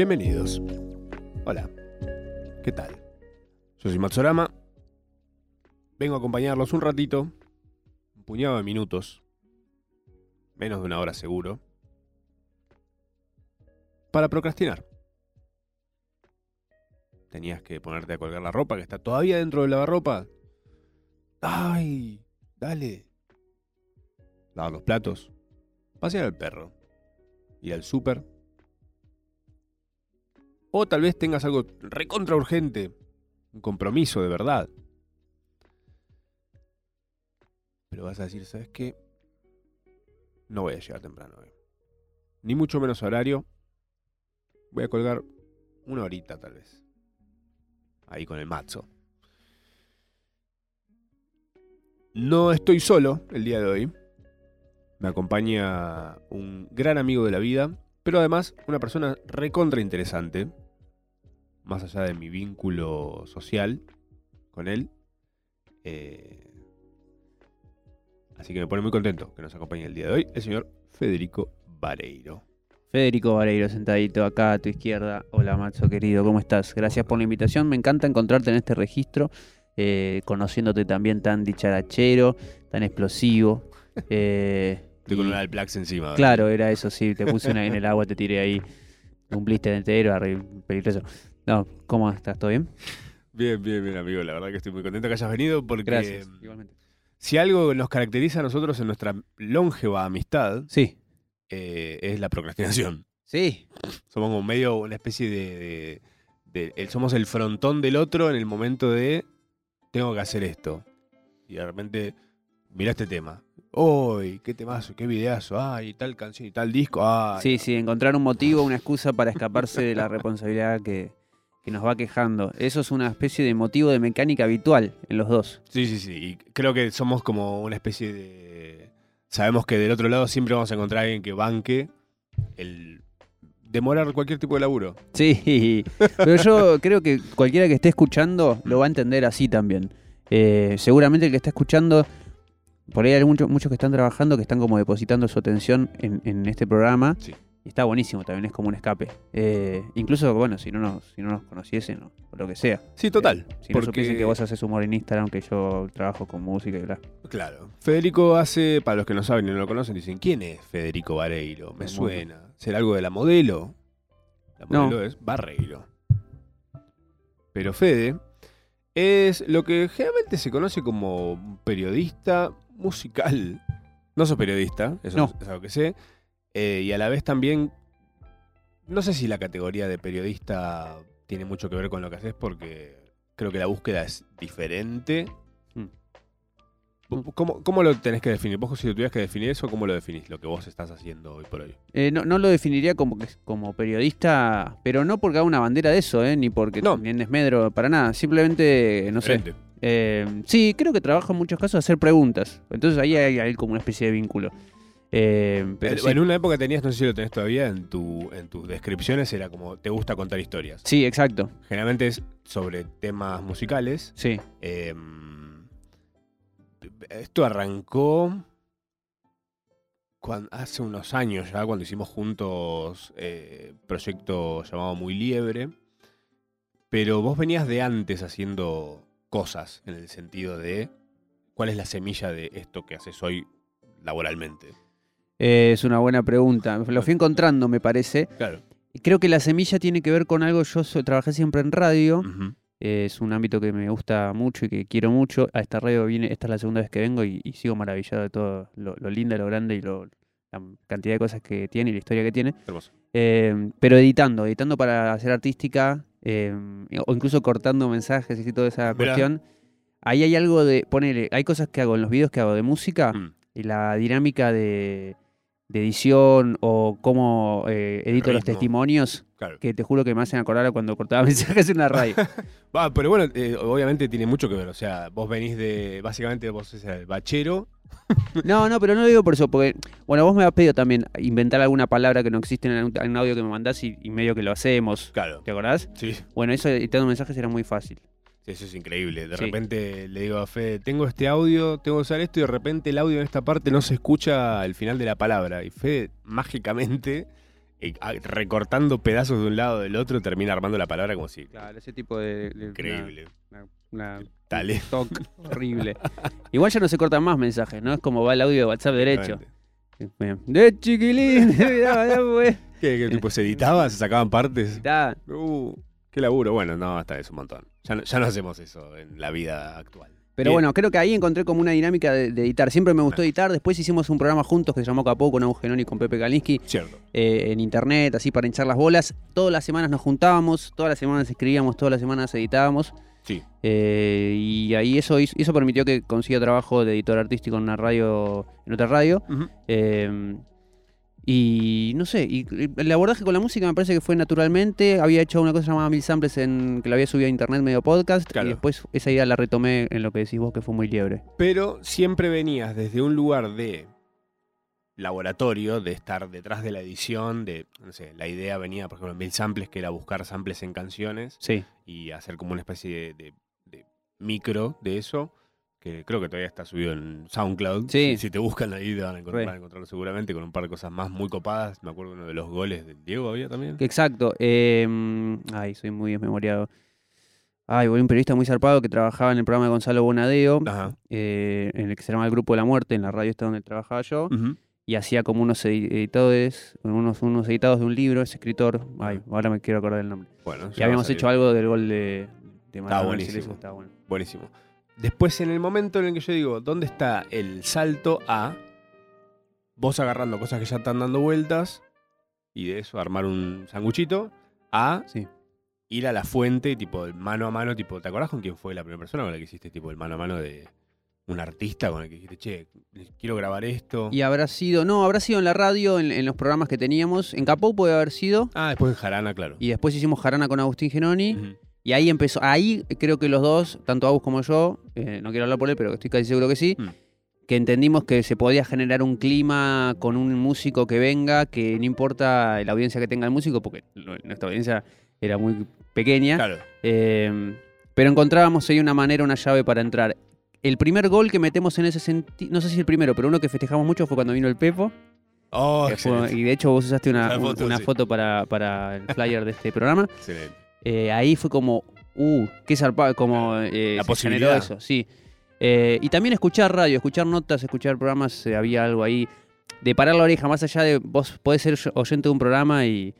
Bienvenidos. Hola. ¿Qué tal? Yo soy Matsorama. Vengo a acompañarlos un ratito, un puñado de minutos, menos de una hora seguro, para procrastinar. Tenías que ponerte a colgar la ropa que está todavía dentro del lavarropa. ¡Ay! Dale. Lavar los platos. Pasear al perro. Ir al súper. O tal vez tengas algo recontra urgente. Un compromiso de verdad. Pero vas a decir, ¿sabes qué? No voy a llegar temprano hoy. Ni mucho menos horario. Voy a colgar una horita tal vez. Ahí con el mazo. No estoy solo el día de hoy. Me acompaña un gran amigo de la vida, pero además una persona recontra interesante, más allá de mi vínculo social con él. Eh, así que me pone muy contento que nos acompañe el día de hoy el señor Federico Vareiro. Federico Vareiro, sentadito acá a tu izquierda. Hola, Macho querido, ¿cómo estás? Gracias por la invitación. Me encanta encontrarte en este registro, eh, conociéndote también tan dicharachero, tan explosivo. Eh, Con y- un Alplax encima. ¿verdad? Claro, era eso, sí. Te puse una en el agua, te tiré ahí un blister entero, peligroso. No, ¿cómo estás? ¿Todo bien? Bien, bien, bien, amigo. La verdad que estoy muy contento que hayas venido porque Gracias, igualmente. si algo nos caracteriza a nosotros en nuestra longeva amistad Sí, eh, es la procrastinación. sí, Somos como medio una especie de, de- de- el- Somos el frontón del otro en el momento de tengo que hacer esto. Y de repente, mira este tema. ¡Uy! ¡Qué temazo! ¡Qué videazo! ¡Ay! Tal canción y tal disco. ¡Ay! sí, sí, encontrar un motivo, una excusa para escaparse de la responsabilidad que, que nos va quejando. Eso es una especie de motivo de mecánica habitual en los dos. Sí, sí, sí. Y creo que somos como una especie de. Sabemos que del otro lado siempre vamos a encontrar a alguien que banque el demorar cualquier tipo de laburo. Sí, pero yo creo que cualquiera que esté escuchando lo va a entender así también. Eh, seguramente el que está escuchando, por ahí hay muchos, muchos que están trabajando que están como depositando su atención en, en este programa. Sí. Y está buenísimo, también es como un escape. Eh, incluso, bueno, si no nos, si no nos conociesen o, o lo que sea. Sí, total. Eh, si no supiesen que vos haces humor en Instagram, que yo trabajo con música y bla. Claro. Federico hace, para los que no saben y no lo conocen, dicen, ¿quién es Federico Vareiro? Me suena. ¿Será algo de la modelo? La No. modelo es Barreiro. Pero Fede es lo que generalmente se conoce como periodista musical. No sos periodista, eso No. es algo que sé. Eh, y a la vez también, no sé si la categoría de periodista tiene mucho que ver con lo que haces porque creo que la búsqueda es diferente. Mm. ¿Cómo, cómo lo tenés que definir? Vos si lo tuvieras que definir eso, ¿cómo lo definís? Lo que vos estás haciendo hoy por hoy. Eh, no, no lo definiría como, como periodista, pero no porque haga una bandera de eso, eh, ni porque No. ni en desmedro, para nada. Simplemente, no sé. Eh, sí, creo que trabajo en muchos casos hacer preguntas. Entonces ahí hay, hay como una especie de vínculo. Eh, pero En- sí. En una época tenías, no sé si lo tenés todavía, en, tu, en tus descripciones era como, te gusta contar historias. Sí, exacto. Generalmente es sobre temas musicales. Sí. Eh, esto arrancó hace unos años ya, cuando hicimos juntos eh, proyecto llamado Muy Liebre. Pero vos venías de antes haciendo cosas en el sentido de cuál es la semilla de esto que haces hoy laboralmente. Eh, es una buena pregunta. Lo fui encontrando, me parece. Claro. Creo que la semilla tiene que ver con algo. Yo so- trabajé siempre en radio. Eh, es un ámbito que me gusta mucho y que quiero mucho. A esta radio viene, esta es la segunda vez que vengo y, y sigo maravillado de todo lo, lo linda, lo grande y lo, la cantidad de cosas que tiene y la historia que tiene. Hermoso. Eh, pero editando, editando para hacer artística eh, o incluso cortando mensajes y toda esa Mirá. cuestión. Ahí hay algo de, ponele, hay cosas que hago en los videos que hago de música Mm. y la dinámica de, de edición o cómo eh, edito los testimonios Claro. que te juro que me hacen acordar cuando cortaba mensajes en la radio. Va, pero bueno, eh, obviamente tiene mucho que ver. O sea, vos venís de. Básicamente vos sos el bachero. No, no, pero no lo digo por eso, porque, bueno, vos me has pedido también inventar alguna palabra que no existe en un, en un audio que me mandás y, y medio que lo hacemos. Claro. ¿Te acordás? Sí. Bueno, eso editando mensajes era muy fácil. Eso es increíble. De Sí. repente le digo a Fede, tengo este audio, tengo que usar esto, y de repente el audio en esta parte no se escucha al final de la palabra. Y Fede, mágicamente, recortando pedazos de un lado del otro, termina armando la palabra como si. Claro, ese tipo de. de- Increíble. Una, una- Dale. un toque horrible. Igual ya no se cortan más mensajes, ¿no? Es como va el audio de WhatsApp derecho. De chiquilín, mirá, ya fue. ¿Qué, qué tipo se editaba? ¿Se sacaban partes? Uh, qué laburo. Bueno, no, hasta es un montón. Ya no, ya no hacemos eso en la vida actual. Pero Bien. bueno, creo que ahí encontré como una dinámica de, de editar. Siempre me gustó editar. Después hicimos un programa juntos que se llamó Capó con Eugenón y con Pepe Kalinsky Cierto. eh, en internet, así para hinchar las bolas. Todas las semanas nos juntábamos, todas las semanas escribíamos, todas las semanas editábamos. Sí. Eh, y ahí eso, eso permitió que consiga trabajo de editor artístico en una radio, en otra radio. Eh, y no sé, y el abordaje con la música me parece que fue naturalmente. Había hecho una cosa llamada Mil Samples en, que la había subido a internet medio podcast. Claro. Y después esa idea la retomé en lo que decís vos, que fue muy liebre. Pero siempre venías desde un lugar de laboratorio, de estar detrás de la edición, de, no sé, la idea venía, por ejemplo, en Mil Samples, que era buscar samples en canciones Sí. y hacer como una especie de, de- de micro de eso, que creo que todavía está subido en SoundCloud. Sí. Si te buscan ahí te van a encontrar, Re. van a encontrarlo seguramente con un par de cosas más muy copadas. Me acuerdo uno de los goles de Diego había también. Exacto. eh, ay, soy muy desmemoriado. Ay, voy un periodista muy zarpado que trabajaba en el programa de Gonzalo Bonadeo, Ajá. eh, en el que se llama El Grupo de la Muerte, en la radio esta donde trabajaba yo. Y hacía como unos edi- editores, unos, unos editados de un libro, ese escritor, ay, ahora me quiero acordar el nombre. Bueno, Y habíamos hecho algo del gol de, de Maradona, buenísimo. Estaba bueno. Buenísimo. Después, en el momento en el que yo digo, ¿dónde está el salto a vos agarrando cosas que ya están dando vueltas y de eso armar un sanguchito? A Sí. ir a la fuente, tipo, mano a mano, tipo, ¿te acordás con quién fue la primera persona con la que hiciste, tipo, el mano a mano de un artista con el que dijiste, che, quiero grabar esto? Y habrá sido, no, habrá sido en la radio, en, en los programas que teníamos, en Capó puede haber sido, Ah, después en Jarana, claro. y después hicimos Jarana con Agustín Genoni. Y ahí empezó, ahí creo que los dos, tanto Agus como yo, eh, no quiero hablar por él, pero estoy casi seguro que sí, Mm. que entendimos que se podía generar un clima con un músico que venga, que no importa la audiencia que tenga el músico, porque nuestra audiencia era muy pequeña, Claro. Eh, pero encontrábamos ahí una manera, una llave para entrar. El primer gol que metemos en ese sentido, no sé si el primero, pero uno que festejamos mucho fue cuando vino el Pepo. Oh, fue- y de hecho vos usaste una, La un- foto, una sí. foto para, para el flyer de este programa. excelente. Eh, ahí fue como, uh, qué zarpado, como eh, La posibilidad. eso, sí. Eh, y también escuchar radio, escuchar notas, escuchar programas, eh, había algo ahí de parar la oreja, más allá de vos podés ser oyente de un programa y,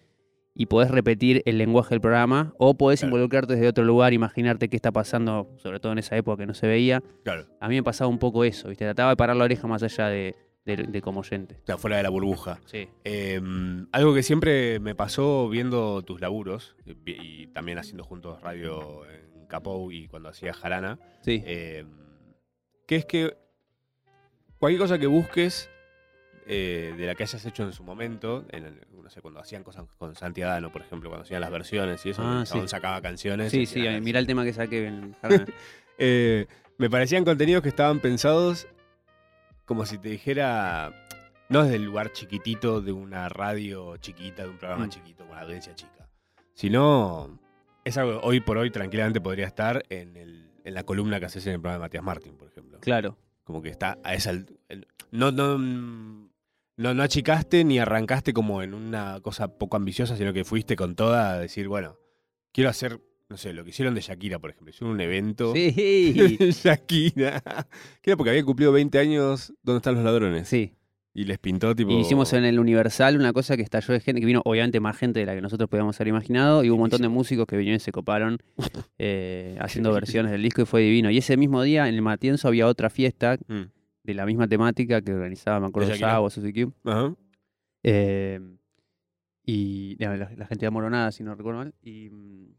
y podés repetir el lenguaje del programa, o podés Claro. involucrarte desde otro lugar, imaginarte qué está pasando, sobre todo en esa época que no se veía. Claro. A mí me pasaba un poco eso, ¿viste? Trataba de parar la oreja más allá de, de, de como oyente. O sea, fuera de la burbuja. Sí. Eh, algo que siempre me pasó viendo tus laburos y, y también haciendo juntos radio en Capou y cuando hacía Jarana, Sí. eh, que es que cualquier cosa que busques eh, de la que hayas hecho en su momento, en el- no sé, cuando hacían cosas con Santi Adano, por ejemplo, cuando hacían las versiones y eso, Ah, sí. sacaba canciones. Sí, sí, mira el tema que saqué en Jarana. eh, me parecían contenidos que estaban pensados como si te dijera, no desde el lugar chiquitito de una radio chiquita, de un programa Mm. chiquito, con una audiencia chica, sino es algo que hoy por hoy tranquilamente podría estar en, el- en la columna que haces en el programa de Matías Martín, por ejemplo. claro. Como que está a esa... el- No, no, mm, no, no achicaste ni arrancaste como en una cosa poco ambiciosa, sino que fuiste con toda a decir, bueno, quiero hacer, no sé, lo que hicieron de Shakira, por ejemplo. Hicieron un evento... Sí. Shakira. Que era porque había cumplido 20 años ¿Dónde están los ladrones? Sí. Y les pintó tipo. Y hicimos en el Universal una cosa que estalló de gente, que vino obviamente más gente de la que nosotros podíamos haber imaginado, y hubo un montón de músicos que vinieron y se coparon eh, haciendo versiones del disco y fue divino. Y ese mismo día en el Matienzo había otra fiesta Mm. de la misma temática que organizaba, me acuerdo. Sabo, Suzy Q. Ajá. Eh, y la, gente de Amoronada, si no recuerdo mal. Y, mm,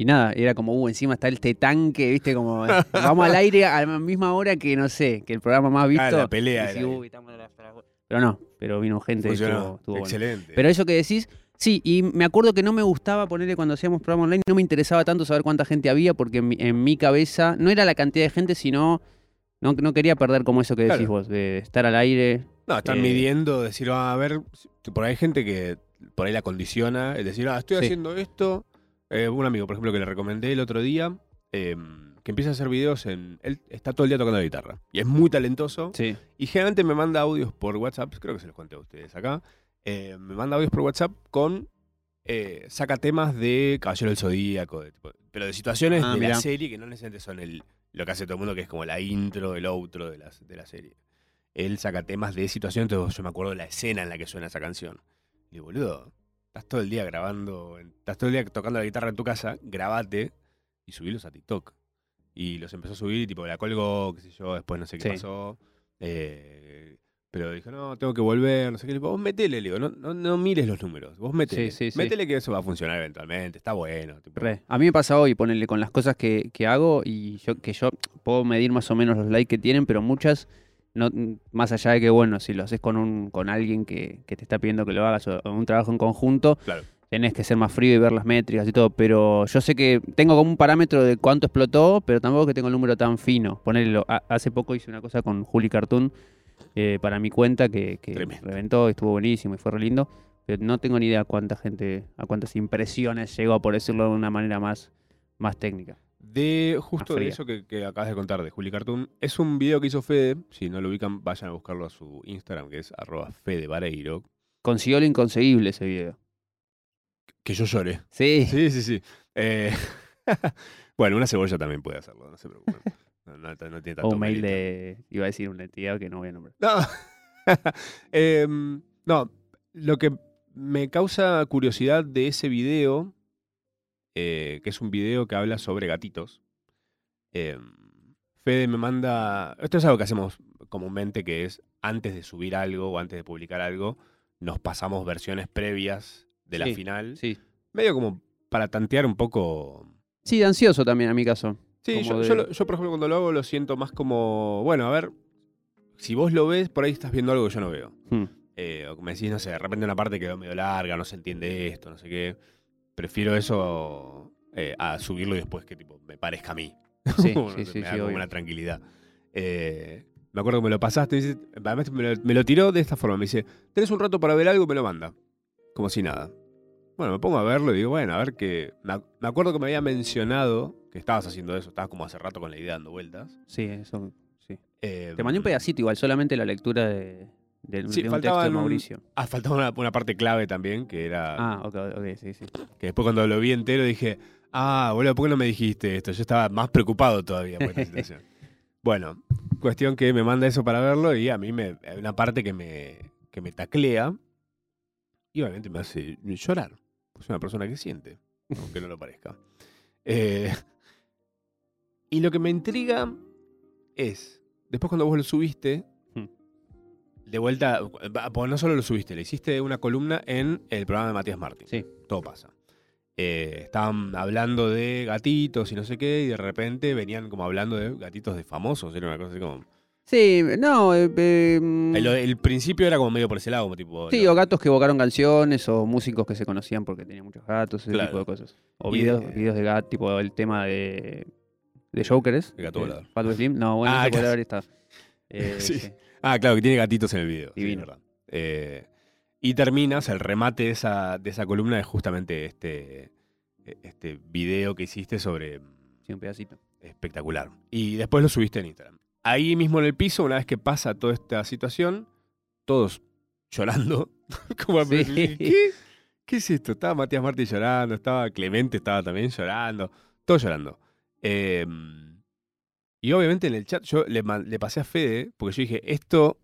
y nada, era como, uh, encima está este tanque, viste, como vamos al aire a la misma hora que, no sé, que el programa más visto. Ah, la pelea. Sí, uy, estamos la- Pero no, pero vino gente. Estuvo- estuvo bueno. Excelente. Pero eso que decís, sí, y me acuerdo que no me gustaba ponerle cuando hacíamos programa online, no me interesaba tanto saber cuánta gente había, porque en mi, en mi cabeza no era la cantidad de gente, sino no, no quería perder como eso que decís Claro. vos, de estar al aire. no, están eh, midiendo, decir, ah, a ver, por ahí hay gente que por ahí la condiciona, es decir, ah, estoy Sí. haciendo esto. Eh, un amigo, por ejemplo, que le recomendé el otro día, eh, que empieza a hacer videos en. Él está todo el día tocando la guitarra. Y es muy talentoso. Sí. Y generalmente me manda audios por WhatsApp, creo que se los conté a ustedes acá, eh, me manda audios por WhatsApp con. eh, saca temas de Caballero del Zodíaco, de tipo- pero de situaciones Ah, de mirá. la serie que no necesariamente son el, lo que hace todo el mundo, que es como la intro, el outro de la, de la serie. Él saca temas de situaciones, entonces yo me acuerdo de la escena en la que suena esa canción. Y boludo, estás todo el día grabando, estás todo el día tocando la guitarra en tu casa, grabate y subilos a TikTok. Y los empezó a subir y tipo la colgó, qué sé yo, después no sé qué Sí. pasó. Eh, pero dijo, no, tengo que volver, no sé qué. Vos metele, le digo, no, no, no mires los números, vos metele. Sí, sí. Métele que eso va a funcionar eventualmente, está bueno. tipo. Re. A mí me pasa hoy, ponerle con las cosas que, que hago y yo que yo puedo medir más o menos los likes que tienen, pero muchas, no, más allá de que, bueno, si lo haces con un con alguien que, que te está pidiendo que lo hagas o, o un trabajo en conjunto, Claro. tenés que ser más frío y ver las métricas y todo, pero yo sé que tengo como un parámetro de cuánto explotó, pero tampoco que tengo el número tan fino. Ponerlo, hace poco hice una cosa con Juli Cartoon eh, para mi cuenta que, que reventó, estuvo buenísimo y fue re lindo, pero no tengo ni idea cuánta gente, a cuántas impresiones llegó, por decirlo de una manera más, más técnica. De justo de eso que, que acabas de contar de Juli Cartoon, es un video que hizo Fede. Si no lo ubican, vayan a buscarlo a su Instagram, que es arroba Fede Vareiro. Consiguió lo inconseguible ese video. Que yo lloré. Sí. Sí, sí, sí. Eh, bueno, una cebolla también puede hacerlo, no se preocupen. No, no- no tiene tanto O un mail de, iba a decir una entidad que no voy a nombrar. No. Em, no, lo que me causa curiosidad de ese video, eh, que es un video que habla sobre gatitos. em, Fede me manda. Esto es algo que hacemos comúnmente, que es antes de subir algo o antes de publicar algo, nos pasamos versiones previas de la Sí, final. Sí. Medio como para tantear un poco. Sí, de ansioso también, a mi caso. Sí, yo, de- yo lo- yo, por ejemplo cuando lo hago lo siento más como, bueno, a ver, si vos lo ves, por ahí estás viendo algo que yo no veo. Hmm. Eh, o me decís, no sé, de repente una parte quedó medio larga, no se entiende esto, no sé qué. Prefiero eso eh, a subirlo después que tipo me parezca a mí. Sí, No sí, sí, me da sí, como una tranquilidad. Eh, me acuerdo que me lo pasaste, y dice- además me lo, me lo tiró de esta forma, me dice, ¿tenés un rato para ver algo? Me lo manda. Como si nada. Bueno, me pongo a verlo y digo, bueno, a ver que... Me, ac- me acuerdo que me había mencionado que estabas haciendo eso, estabas como hace rato con la idea dando vueltas. Sí, eso. Sí. Eh, Te mandé un pedacito igual, solamente la lectura de, Sí, de un texto de faltaban un- Mauricio. Ah, faltaba una, una parte clave también, que era... Ah, ok, ok, sí, sí. Que después cuando lo vi entero dije, ah, boludo, ¿por qué no me dijiste esto? Yo estaba más preocupado todavía por esta situación. Bueno, cuestión que me manda eso para verlo y a mí me, hay una parte que me, que me taclea y obviamente me hace llorar. Soy una persona que siente, aunque no lo parezca. Eh, y lo que me intriga es, después cuando vos lo subiste. De vuelta, pues no solo lo subiste, le hiciste una columna en el programa de Matías Martín. Sí. Todo pasa. Eh, estaban hablando de gatitos y no sé qué, y de repente venían como hablando de gatitos de famosos. Era una cosa así como. Sí, no, eh, eh, mm, El, el principio era como medio por ese lado, como tipo. sí, o gatos que evocaron canciones, o músicos que se conocían porque tenían muchos gatos, ese Claro. tipo de cosas. O videos, eh, videos de gatos, tipo el tema de, de Jokers. El gato volador. Slim. No, bueno, Ah, ese claro. volador está. Eh, Sí. sí. Ah, claro, que tiene gatitos en el video. sí, Divino. verdad. Eh, y terminas, el remate de esa, de esa columna es justamente este, este video que hiciste sobre Sí, un pedacito. espectacular. Y después lo subiste en Instagram. Ahí mismo en el piso, una vez que pasa toda esta situación, todos llorando. Como, Sí. ¿qué? ¿Qué es esto? Estaba Matías Martí llorando, estaba Clemente, estaba también llorando, todos llorando. Eh, y obviamente en el chat yo le, pasé a Fede, porque yo dije, esto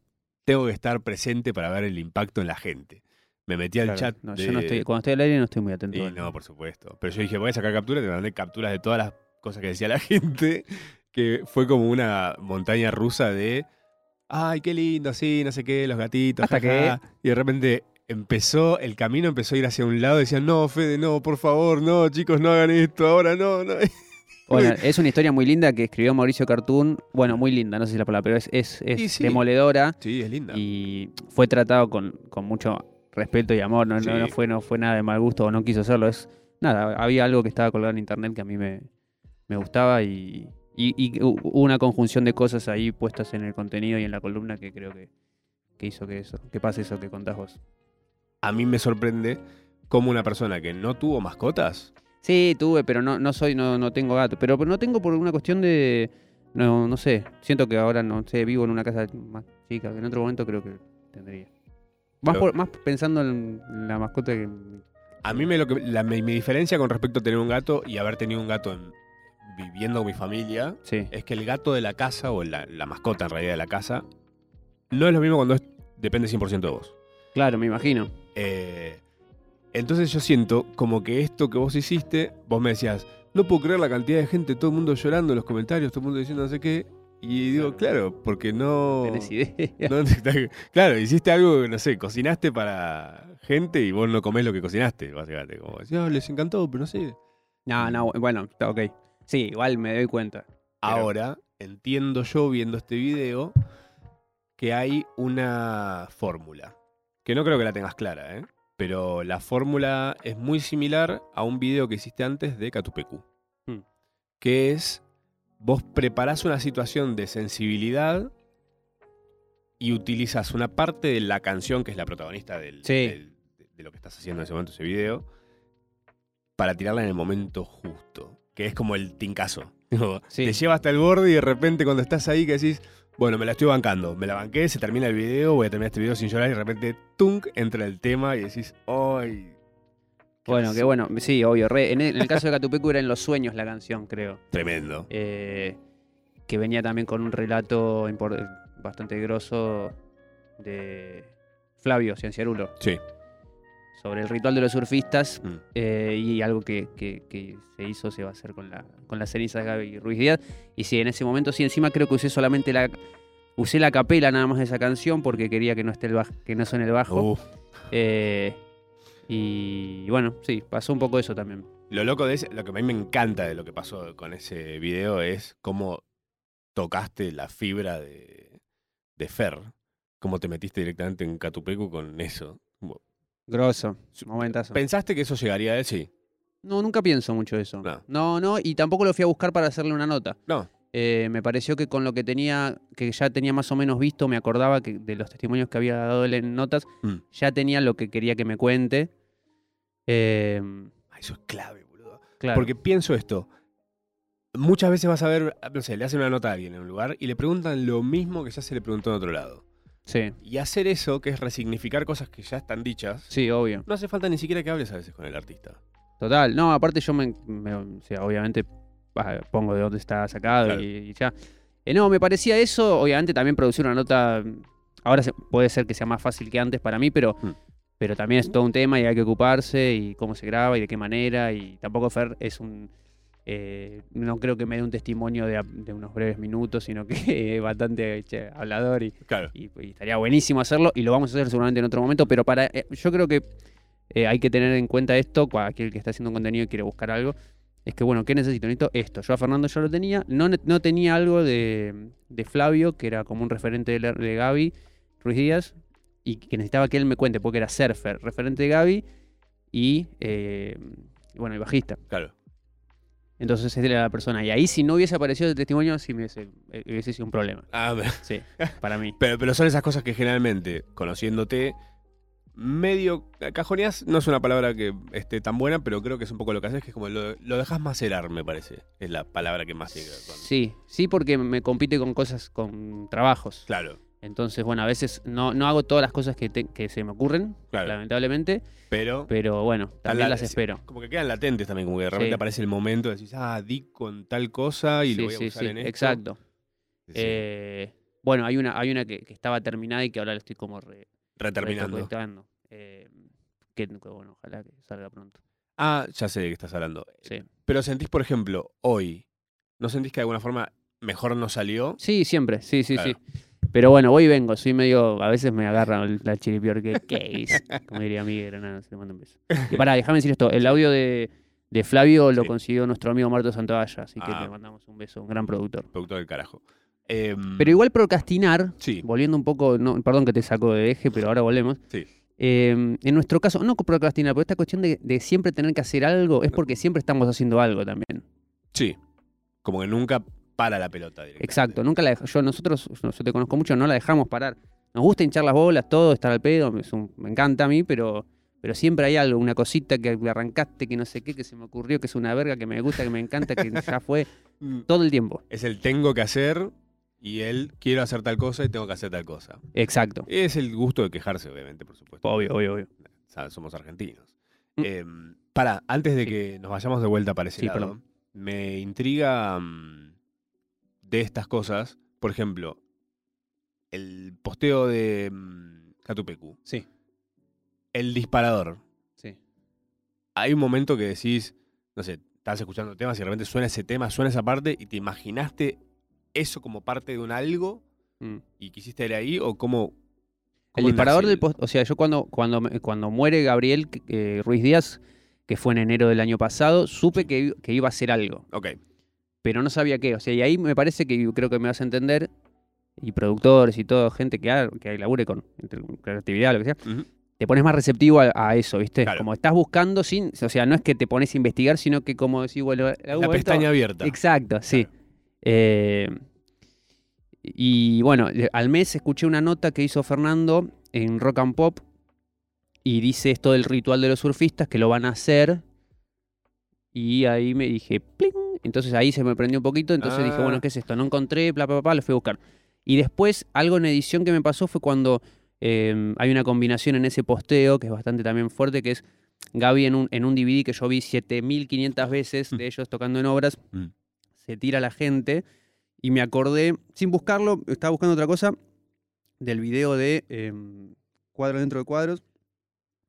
tengo que estar presente para ver el impacto en la gente. Me metí al Claro. chat. No, de- yo no estoy, cuando estoy al aire no estoy muy atento. y no, por supuesto. Pero yo dije, voy a sacar capturas, te mandé capturas de todas las cosas que decía la gente, que fue como una montaña rusa de, ay, qué lindo, sí, no sé qué, los gatitos. Hasta jaja". Y de repente empezó, el camino empezó a ir hacia un lado, decían, no, Fede, no, por favor, no, chicos, no hagan esto, ahora no, no. Bueno, es una historia muy linda que escribió Mauricio Cartoon. Bueno, muy linda, no sé si es la palabra, pero es, es, es Y sí. demoledora Sí, es linda. y fue tratado con, con mucho respeto y amor. No, no- Sí. no fue, no fue nada de mal gusto o no quiso hacerlo. Es nada, había algo que estaba colgado en internet que a mí me, me gustaba y, y, una conjunción de cosas ahí puestas en el contenido y en la columna que creo que, que hizo que eso, que pase eso que contás vos. A mí me sorprende cómo una persona que no tuvo mascotas, Sí, tuve, pero no, no soy, no, no tengo gato. Pero no tengo por una cuestión de. No, no sé. Siento que ahora no sé, vivo en una casa más chica. En otro momento creo que tendría. Más, por- más pensando en la mascota que. A mí me lo que, la- mi, mi diferencia con respecto a tener un gato y haber tenido un gato en- viviendo con mi familia Sí. es que el gato de la casa, o la, la mascota en realidad de la casa, no es lo mismo cuando es- depende 100% de vos. Claro, me imagino. Eh, entonces yo siento como que esto que vos hiciste, vos me decías, no puedo creer la cantidad de gente, todo el mundo llorando en los comentarios, todo el mundo diciendo no sé qué. Y digo, claro, porque no... Tenés idea. no claro, hiciste algo, no sé, cocinaste para gente y vos no comés lo que cocinaste, básicamente. Como decís, "Ah, les encantó, pero no sé. No, no, bueno, está ok. Sí, igual me doy cuenta. Ahora entiendo yo viendo este video que hay una fórmula. Que no creo que la tengas clara, ¿eh? Pero la fórmula es muy similar a un video que hiciste antes de Catupecu. Hmm. Que es, vos preparás una situación de sensibilidad y utilizas una parte de la canción que es la protagonista del, Sí. del- de lo que estás haciendo en ese momento, ese video, para tirarla en el momento justo. Que es como el tincazo. Sí. Te lleva hasta el borde y de repente cuando estás ahí que decís, bueno, me la estoy bancando, me la banqué, se termina el video, voy a terminar este video sin llorar y de repente, tunk, entra el tema y decís, ¡ay! qué Bueno, qué asco". bueno. Sí, obvio. re- en, el, en el caso de Catupecu era en los sueños la canción, creo. Tremendo. Eh, que venía también con un relato bastante grosso de Flavio Cienciarulo Sí. Sobre el ritual de los surfistas Mm. eh, y algo que, que- que se hizo se va a hacer con la, con la ceniza de Gaby Ruiz Díaz. Y sí, en ese momento sí, encima creo que usé solamente la. Usé la capela nada más de esa canción porque quería que no esté el baj- que no suene el bajo. Uh, Eh, y bueno, sí, pasó un poco eso también. Lo loco de ese, lo que a mí me encanta de lo que pasó con ese video es cómo tocaste la fibra de, de Fer. Cómo te metiste directamente en Catupecu con eso. Grosso, momentazo. ¿Pensaste que eso llegaría a él? Sí. No, nunca pienso mucho eso. No. No, no, y tampoco lo fui a buscar para hacerle una nota. No. Eh, me pareció que con lo que tenía, que ya tenía más o menos visto, me acordaba que de los testimonios que había dado él en notas, Mm. ya tenía lo que quería que me cuente. Eh, Ah, Eso es clave, boludo. claro. Porque pienso esto. Muchas veces vas a ver, no sé, le hacen una nota a alguien en un lugar y le preguntan lo mismo que ya se le preguntó en otro lado. Sí, Y hacer eso, que es resignificar cosas que ya están dichas, sí, obvio. no hace falta ni siquiera que hables a veces con el artista. Total. No, aparte yo me, me- o sea, obviamente pongo de dónde está sacado Claro. y, y ya. Eh, no, me parecía eso, obviamente también producir una nota, ahora se- puede ser que sea más fácil que antes para mí, pero, Hmm. pero también es todo un tema y hay que ocuparse y cómo se graba y de qué manera y tampoco Fer es un... eh, no creo que me dé un testimonio de, unos breves minutos, sino que es bastante che, hablador y, Claro. y, y estaría buenísimo hacerlo y lo vamos a hacer seguramente en otro momento, pero para eh, yo creo que eh, hay que tener en cuenta esto, cualquier que está haciendo un contenido y quiere buscar algo, es que bueno, ¿qué necesito? Necesito esto. Yo a Fernando ya lo tenía, no, no tenía algo de, de Flavio, que era como un referente de, de Gaby Ruiz Díaz, y que necesitaba que él me cuente, porque era surfer, referente de Gaby y, bueno, y bajista. Claro. Entonces era la persona. Y ahí si no hubiese aparecido el testimonio, sí me hubiese, eh, hubiese sido un problema. Ah, Sí, para mí. pero, pero son esas cosas que generalmente, conociéndote, medio cajoneás, no es una palabra que esté tan buena, pero creo que es un poco lo que haces, que es como lo, lo dejas macerar, me parece. Es la palabra que más tiene que ver con. Sí, sí, porque me compite con cosas, con trabajos. Claro, Entonces, bueno, a veces no, no hago todas las cosas que, te- que se me ocurren, claro. lamentablemente, Pero pero bueno, también la- las espero. como que quedan latentes también, como que de repente Sí. aparece el momento de decir, ah, di con tal cosa y sí, lo voy a sí, usar en esto. exacto. Eh, bueno, hay una, hay una que, que estaba terminada y que ahora la estoy como re, Reterminando. Eh, que, bueno, ojalá que salga pronto. Ah, ya sé de qué estás hablando. Sí, Pero sentís, por ejemplo, hoy, ¿no sentís que de alguna forma mejor no salió? sí siempre, sí, sí, Claro. sí. Pero bueno, voy y vengo, soy medio, a veces me agarra la chiripior que, ¿qué es? Como diría Miguel Granado, se le manda un beso. Y pará, déjame decir esto, el audio de, de Flavio lo Sí. consiguió nuestro amigo Marto Santavalla, así que Ah. le mandamos un beso, un gran productor. Productor del carajo. Em, Pero igual procrastinar, Sí, volviendo un poco, no, perdón que te saco de eje, pero ahora volvemos. Sí. Eh, en nuestro caso, no procrastinar, pero esta cuestión de, de siempre tener que hacer algo es porque siempre estamos haciendo algo también. sí. Como que nunca para la pelota directamente. Exacto, nunca la yo nosotros, yo te conozco mucho, no la dejamos parar. Nos gusta hinchar las bolas, todo, estar al pedo, un- me encanta a mí, pero, pero siempre hay algo, una cosita que arrancaste, que no sé qué, que se me ocurrió, que es una verga, que me gusta, que me encanta, que ya fue Mm, todo el tiempo. Es el tengo que hacer y él quiero hacer tal cosa y tengo que hacer tal cosa. Exacto. Es el gusto de quejarse, obviamente, por supuesto. Obvio, obvio, obvio. O sea, somos argentinos. Mm. Eh, para, antes de Sí. que nos vayamos de vuelta para ese Sí, lado, perdón. me intriga mm, de estas cosas, por ejemplo, el posteo de mm, Catupecu, Sí, el disparador. sí. Hay un momento que decís, no sé, estás escuchando temas y de repente suena ese tema, suena esa parte y te imaginaste eso como parte de un algo Mm. y quisiste ir ahí o cómo... El disparador del el- post, o sea, yo cuando, cuando, cuando muere Gabriel eh, Ruiz Díaz, que fue en enero del año pasado, supe que, que iba a hacer algo, Ok, pero no sabía qué. O sea, y ahí me parece que creo que me vas a entender, y productores y todo, gente que, ha- que labure con creatividad, lo que sea, te pones más receptivo a, a eso, ¿viste? Claro. Como estás buscando sin, o sea, no es que te pones a investigar, sino que como decís, bueno, en algún la pestaña abierta. Exacto, sí. Claro. Eh, y bueno, eh, al mes escuché una nota que hizo Fernando en Rock and Pop y dice esto del ritual de los surfistas que lo van a hacer. Y ahí me dije, ¡pling! Entonces ahí se me prendió un poquito. Entonces dije, Ah. bueno, ¿qué es esto? No encontré, bla, bla, bla, lo fui a buscar. Y después, algo en edición que me pasó fue cuando eh, hay una combinación en ese posteo que es bastante también fuerte, que es Gaby en un, en un DVD que yo vi 7500 veces de ellos tocando en obras Mm. se tira la gente y me acordé, sin buscarlo, estaba buscando otra cosa, del video de em, Cuadros dentro de cuadros,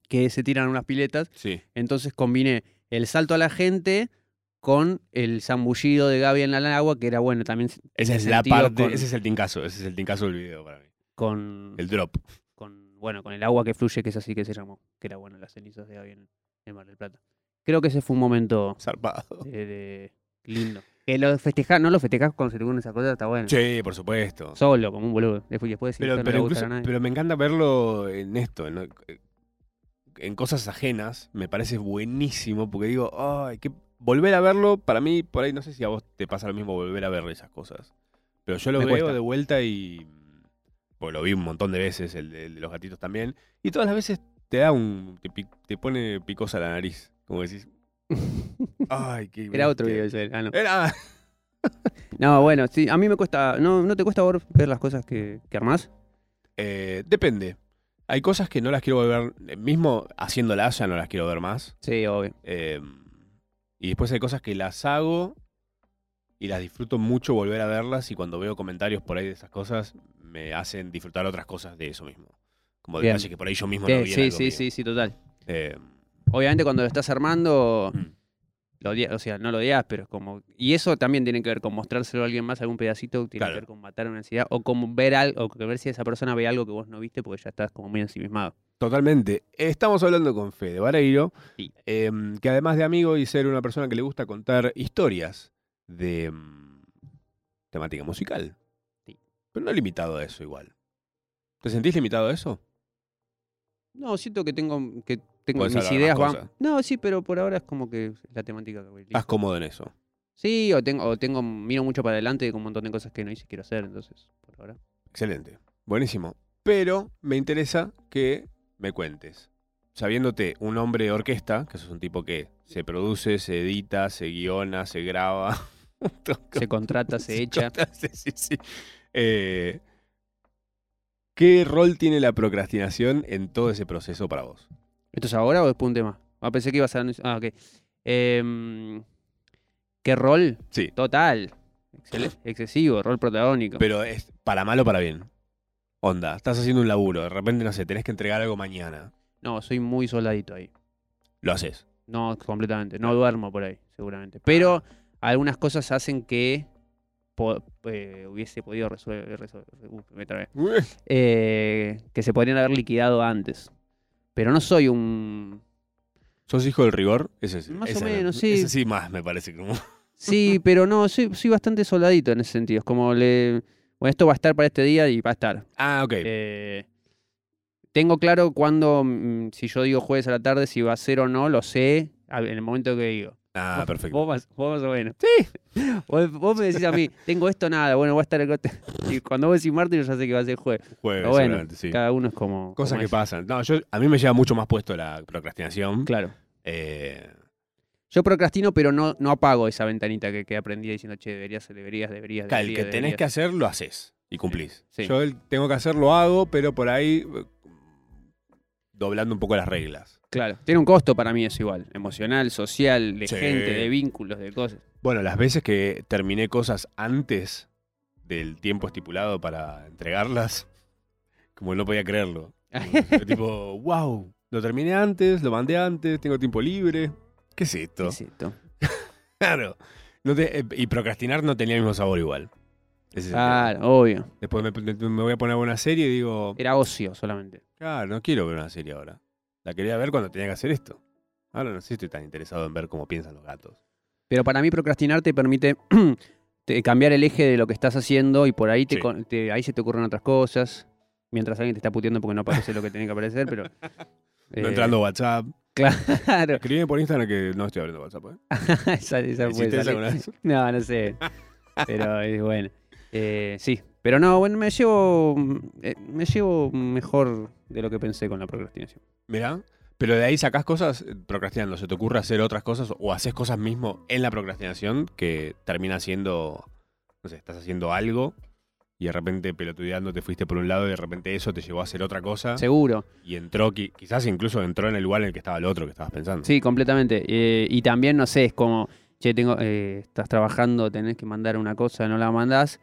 que se tiran unas piletas. Sí. Entonces combiné el salto a la gente con el zambullido de Gaby en el agua, que era bueno también. Esa es la parte, con- ese es el tincazo, ese es el tincazo del video para mí. Con, El drop. con, bueno, con el agua que fluye, que es así que se llamó, que era bueno, las cenizas de Gaby en, en Mar del Plata. Creo que ese fue un momento Zarpado. de, de- lindo. Que lo festejás, no lo festejás cuando se te ocurren esas cosas, está bueno. Sí, por supuesto. Solo, como un boludo. Después, después Pero, pero, incluso- a nadie. pero me encanta verlo en esto, en, en cosas ajenas. Me parece buenísimo porque digo, ay, que volver a verlo, para mí, por ahí no sé si a vos te pasa lo mismo volver a ver esas cosas. Pero yo lo Me veo cuesta. de vuelta y. Pues lo vi un montón de veces, el de, el de los gatitos también. Y todas las veces te da un. te, te pone picosa la nariz. Como decís. Ay, qué. Era otro bestia". video ese. Ah, no. Era. No, bueno, sí, a mí me cuesta. ¿No, no te cuesta ver las cosas que, que armás? Eh, depende. Hay cosas que no las quiero volver. eh, Mismo haciéndolas ya no las quiero ver más. Sí, obvio. Eh, y después hay cosas que las hago y las disfruto mucho volver a verlas. Y cuando veo comentarios por ahí de esas cosas, me hacen disfrutar otras cosas de eso mismo. Como Bien. detalles que por ahí yo mismo Sí, no vi sí, sí, mío. sí, sí, total. Eh, Obviamente cuando lo estás armando, Mm. lo odias, o sea, no lo odias, pero es como... Y eso también tiene que ver con mostrárselo a alguien más, algún pedacito, tiene Claro. que ver con matar una ansiedad, o con ver algo, o ver si esa persona ve algo que vos no viste, porque ya estás como muy ensimismado. Totalmente. Estamos hablando con Fede Vareiro, Sí. eh, que además de amigo y ser una persona que le gusta contar historias de mm, temática musical. Sí. Pero no limitado a eso igual. ¿Te sentís limitado a eso? No, siento que tengo que tengo Podés mis ideas van. No, sí, pero por ahora es como que la temática que voy. ¿Estás cómodo en eso? Sí, o tengo, o tengo, miro mucho para adelante con un montón de cosas que no hice y quiero hacer, entonces, por ahora. Excelente. Buenísimo. Pero me interesa que me cuentes. Sabiéndote un hombre de orquesta, que sos un tipo que se produce, se edita, se guiona, se graba. Se contrata, se echa. Sí, sí, sí. Eh, ¿Qué rol tiene la procrastinación en todo ese proceso para vos? ¿Esto es ahora o después un tema? Ah, pensé que ibas a. Ah, ok. Em, ¿Qué rol? Sí. Total. Excel- excesivo, rol protagónico. Pero es para mal o para bien. Onda, estás haciendo un laburo, de repente, no sé, tenés que entregar algo mañana. No, soy muy soldadito ahí. Lo haces. No, completamente. No duermo por ahí, seguramente. Pero algunas cosas hacen que po- eh, hubiese podido resolver. me trabé. Eh, que se podrían haber liquidado antes. Pero no soy un. ¿Sos hijo del rigor? Ese es, Más o menos, sí. Ese sí más me parece como... Sí, pero no, soy, soy bastante soldadito en ese sentido. Es como le. Bueno, esto va a estar para este día y va a estar. Ah, ok. Eh, tengo claro cuando, mm, si yo digo jueves a la tarde, si va a ser o no, lo sé en el momento que digo. ah, Vos- perfecto. Vos más, vos más o menos. Sí. Vos, vos me decís a mí, tengo esto, nada, bueno, va a estar el. Y cuando vos decís martes, yo ya sé que va a ser jueves. Jueves, Pero bueno, seguramente, sí. cada uno es como. Cosas como que es. pasan. No, yo, a mí me lleva mucho más puesto la procrastinación. Claro. Eh, Yo procrastino, pero no, no apago esa ventanita que, que aprendí diciendo, che, deberías, deberías, deberías. Claro, el que deberías, tenés deberías". que hacer, lo haces y cumplís. Sí. Yo el tengo que hacer, lo hago, pero por ahí eh, doblando un poco las reglas. Claro, tiene un costo para mí eso igual, emocional, social, de Sí. gente, de vínculos, de cosas. Bueno, las veces que terminé cosas antes del tiempo estipulado para entregarlas, como no podía creerlo. Tipo, wow, lo terminé antes, lo mandé antes, tengo tiempo libre. ¿Qué es ¿Qué esto? es esto? Claro. No te- eh, y procrastinar no tenía el mismo sabor igual. Ese es el tema. Claro, obvio. Después me, me voy a poner a ver una serie y digo, Era ocio solamente. claro, no quiero ver una serie ahora. La quería ver cuando tenía que hacer esto. Ahora no sé si estoy tan interesado en ver cómo piensan los gatos. Pero para mí procrastinar te permite te- cambiar el eje de lo que estás haciendo y por ahí, te, Sí. con- te- ahí se te ocurren otras cosas. Mientras alguien te está puteando porque no aparece lo que tiene que aparecer, pero... No eh, entrando a WhatsApp. Claro. Escribime por Instagram que no estoy abriendo WhatsApp. ¿eh? esa, esa puede ¿Hiciste eso salir. No, no sé. Pero es bueno. Eh, sí. Pero no, bueno, me llevo. eh, me llevo mejor de lo que pensé con la procrastinación. Mirá. Pero de ahí sacás cosas eh, procrastinando. ¿Se te ocurre hacer otras cosas o haces cosas mismo en la procrastinación que termina siendo, no sé, estás haciendo algo y de repente pelotudeando te fuiste por un lado y de repente eso te llevó a hacer otra cosa Seguro. y entró, qui- quizás incluso entró en el lugar en el que estaba el otro que estabas pensando. Sí, completamente. Eh, y también, no sé, es como, che, tengo, eh, estás trabajando, tenés que mandar una cosa, no la mandás.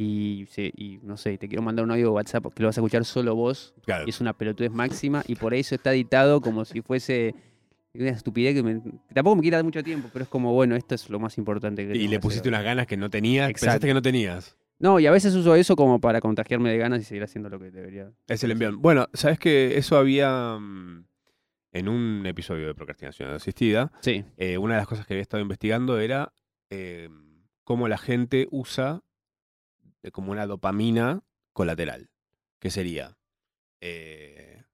Y, se- y no sé, te quiero mandar un audio de WhatsApp que lo vas a escuchar solo vos. Claro. Y es una pelotudez máxima. Y por eso está editado como si fuese una estupidez que, me- tampoco me dar mucho tiempo, pero es como, bueno, esto es lo más importante que Y le pusiste hacer. unas ganas que no tenías, Exacto. pensaste que no tenías. No, y a veces uso eso como para contagiarme de ganas y seguir haciendo lo que debería. Es el envión. Bueno, sabes que eso había mm, en un episodio de procrastinación asistida. Sí, eh, una de las cosas que había estado investigando era eh, cómo la gente usa eh, como una dopamina colateral. Que sería eh,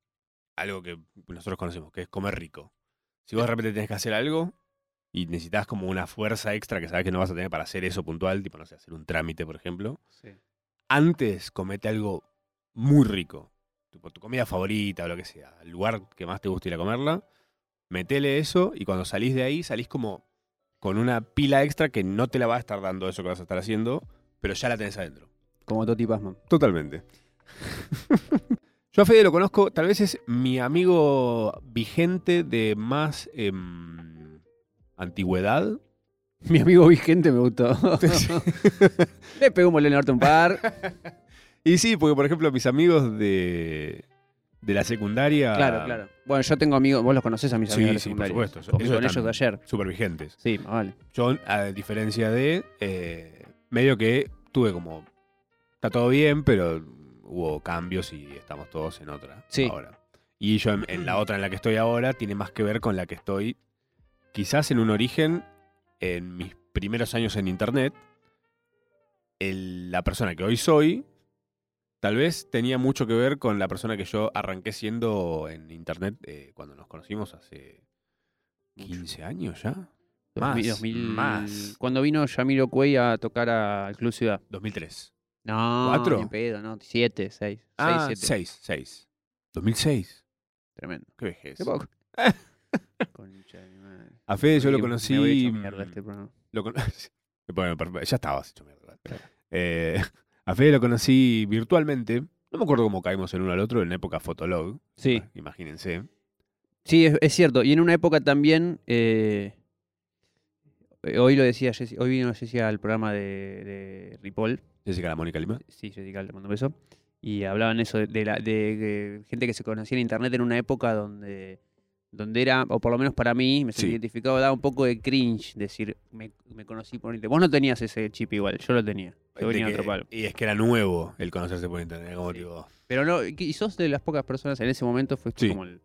algo que nosotros conocemos, que es comer rico. Si vos de repente tenés que hacer algo y necesitas como una fuerza extra que sabes que no vas a tener para hacer eso puntual, tipo, no sé, hacer un trámite, por ejemplo, sí. antes comete algo muy rico, tipo tu comida favorita o lo que sea, el lugar que más te gusta ir a comerla, metele eso y cuando salís de ahí salís como con una pila extra que no te la va a estar dando eso que vas a estar haciendo, pero ya la tenés adentro. Como Toti Pasman. Totalmente. Yo a Fede lo conozco, tal vez es mi amigo vigente de más em, antigüedad. Mi amigo vigente me gustó. Sí. Le pegó un norte un par. Y sí, porque por ejemplo mis amigos de, de la secundaria... Claro, claro. Bueno, yo tengo amigos, vos los conocés a mis Sí, amigos de la sí, por supuesto. Eso con ellos de ayer. Súper vigentes. Sí, más vale. Yo, a diferencia de, eh, medio que tuve como, está todo bien, pero hubo cambios y estamos todos en otra Sí. ahora. Y yo en, en la otra en la que estoy ahora tiene más que ver con la que estoy, quizás en un origen, en mis primeros años en Internet, el- la persona que hoy soy, tal vez tenía mucho que ver con la persona que yo arranqué siendo en Internet eh, cuando nos conocimos hace 15 años ya. Más, 2000, 2000 más. Cuando vino Yamiro Cuey a tocar al Club Ciudad. 2003. No, ¿Cuatro? ni pedo, no. Siete, seis. Ah, seis, siete. 6, 6. 2006. Tremendo. Qué vejez. Qué poco. Concha de. A Fede yo lo Me- conocí. Me hecho mierda este programa. lo con- Bueno, perfecto, ya estabas hecho mierda. Eh, a Fede lo conocí virtualmente. No me acuerdo cómo caímos el uno al otro en época Fotolog. Sí, Imagínense. sí, es, es cierto. Y en una época también. eh, eh, hoy lo decía Jessy, hoy vino Jessy al programa de, de Ripoll. Jessica la Mónica Lima. Sí, Jessica, le mando un beso. Y hablaban eso de, de la, de, gente que se conocía en internet en una época donde, donde era, o por lo menos para mí, me sentí Sí. identificado, daba un poco de cringe decir, me, me conocí por internet. Vos no tenías ese chip igual, yo lo tenía. Yo venía que- otro palo. y es que era nuevo el conocerse por internet. Como Sí. tipo, Pero no, y sos de las pocas personas, en ese momento fuiste Sí. como el,